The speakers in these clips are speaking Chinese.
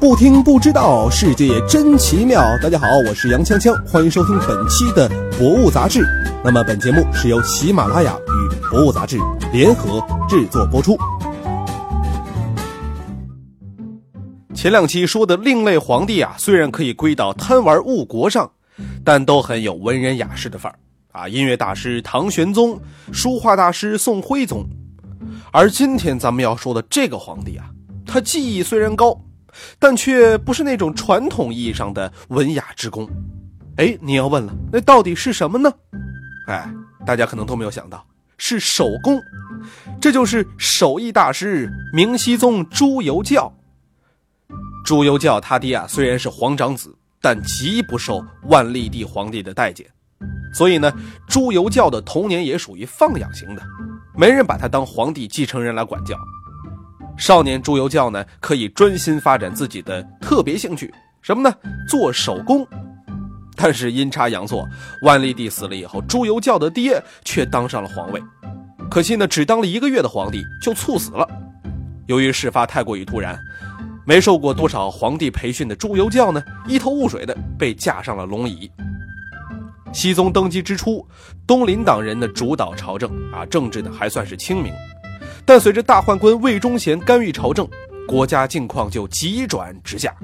不听不知道，世界真奇妙。大家好，我是杨锵锵，欢迎收听本期的《博物杂志》。那么本节目是由喜马拉雅与《博物杂志》联合制作播出。前两期说的另类皇帝啊，虽然可以归到贪玩误国上，但都很有文人雅士的范儿啊。音乐大师唐玄宗，书画大师宋徽宗，而今天咱们要说的这个皇帝啊，他技艺虽然高，但却不是那种传统意义上的文雅之功。哎，你要问了，那到底是什么呢？哎，大家可能都没有想到，是手工，这就是手艺大师明熹宗朱由校。朱由校他爹啊，虽然是皇长子，但极不受万历帝皇帝的待见，所以呢，朱由校的童年也属于放养型的，没人把他当皇帝继承人来管教。少年朱由校呢，可以专心发展自己的特别兴趣，什么呢？做手工。但是阴差阳错，万历帝死了以后，朱由校的爹却当上了皇位，可惜呢，只当了一个月的皇帝就猝死了。由于事发太过于突然。没受过多少皇帝培训的朱由校呢，一头雾水的被架上了龙椅。熹宗登基之初，东林党人呢主导朝政啊，政治呢还算是清明。但随着大宦官魏忠贤干预朝政，国家境况就急转直下。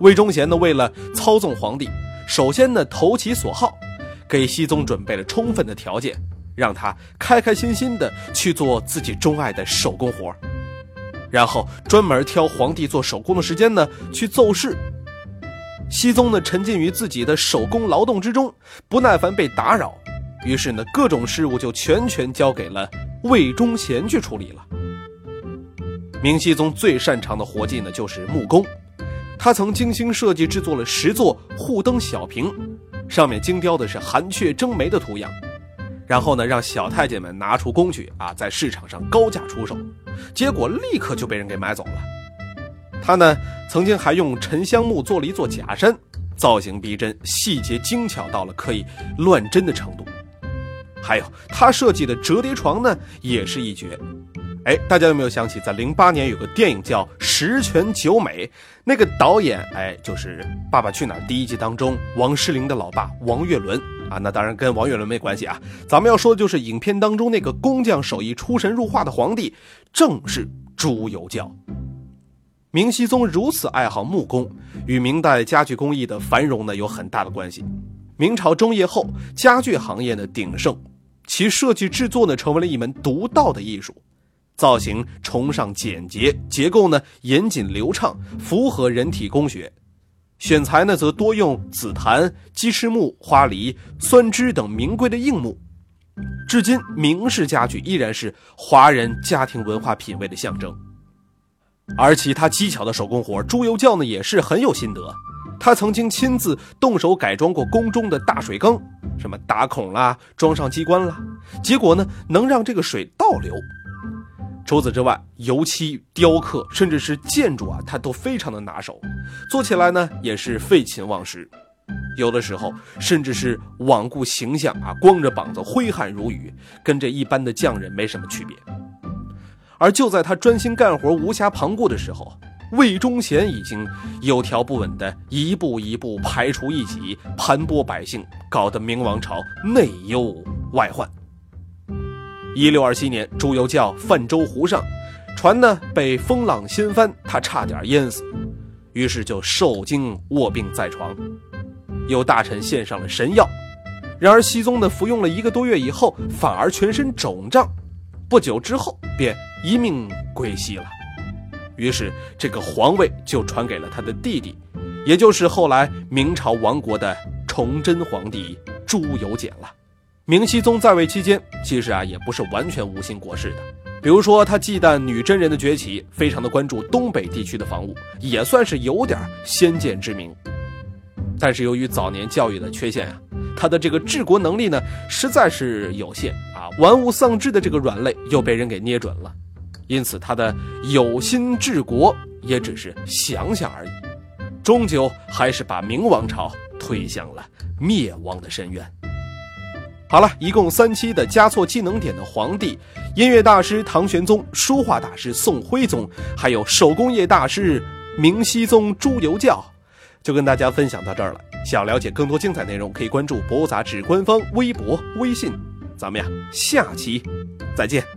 魏忠贤呢为了操纵皇帝，首先呢投其所好，给熹宗准备了充分的条件，让他开开心心的去做自己钟爱的手工活然后专门挑皇帝做手工的时间呢去奏事。熹宗呢沉浸于自己的手工劳动之中，不耐烦被打扰，于是呢各种事务就全权交给了魏忠贤去处理了。明熹宗最擅长的活计呢就是木工，他曾精心设计制作了十座护灯小瓶，上面精雕的是寒雀争梅的图样。然后呢，让小太监们拿出工具啊，在市场上高价出售，结果立刻就被人给买走了。他呢，曾经还用沉香木做了一座假山，造型逼真，细节精巧到了可以乱真的程度。还有他设计的折叠床呢，也是一绝。哎，大家有没有想起，在零八年有个电影叫《十全九美》，那个导演哎，就是《爸爸去哪儿》第一季当中王诗龄的老爸王岳伦啊。那当然跟王岳伦没关系啊，咱们要说的就是影片当中那个工匠手艺出神入化的皇帝，正是朱由校。明熹宗如此爱好木工，与明代家具工艺的繁荣呢有很大的关系。明朝中叶后，家具行业的鼎盛，其设计制作呢成为了一门独到的艺术。造型崇尚简洁，结构呢严谨流畅，符合人体工学。选材呢则多用紫檀、鸡翅木、花梨、酸枝等名贵的硬木。至今，明式家具依然是华人家庭文化品味的象征。而其他技巧的手工活，朱由校呢也是很有心得。他曾经亲自动手改装过宫中的大水缸，什么打孔啦、装上机关啦，结果呢能让这个水倒流。除此之外，油漆、雕刻，甚至是建筑啊，他都非常的拿手，做起来呢也是废寝忘食，有的时候甚至是罔顾形象啊，光着膀子挥汗如雨，跟这一般的匠人没什么区别。而就在他专心干活、无暇旁顾的时候，魏忠贤已经有条不紊的一步一步排除异己，盘剥百姓，搞得明王朝内忧外患。一六二七年，朱由校泛舟湖上，船呢被风浪掀翻，他差点淹死，于是就受惊卧病在床。有大臣献上了神药，然而熹宗呢服用了一个多月以后，反而全身肿胀，不久之后便一命归西了。于是这个皇位就传给了他的弟弟，也就是后来明朝亡国的崇祯皇帝朱由检了。明熹宗在位期间，其实啊也不是完全无心国事的。比如说，他忌惮女真人的崛起，非常的关注东北地区的防务，也算是有点先见之明。但是由于早年教育的缺陷啊，他的这个治国能力呢实在是有限啊，玩物丧志的这个软肋又被人给捏准了，因此他的有心治国也只是想想而已，终究还是把明王朝推向了灭亡的深渊。好了，一共三期的加错技能点的皇帝，音乐大师唐玄宗，书画大师宋徽宗，还有手工业大师明熹宗朱由教，就跟大家分享到这儿了。想了解更多精彩内容，可以关注《博物杂志》官方微博、微信。咱们呀，下期再见。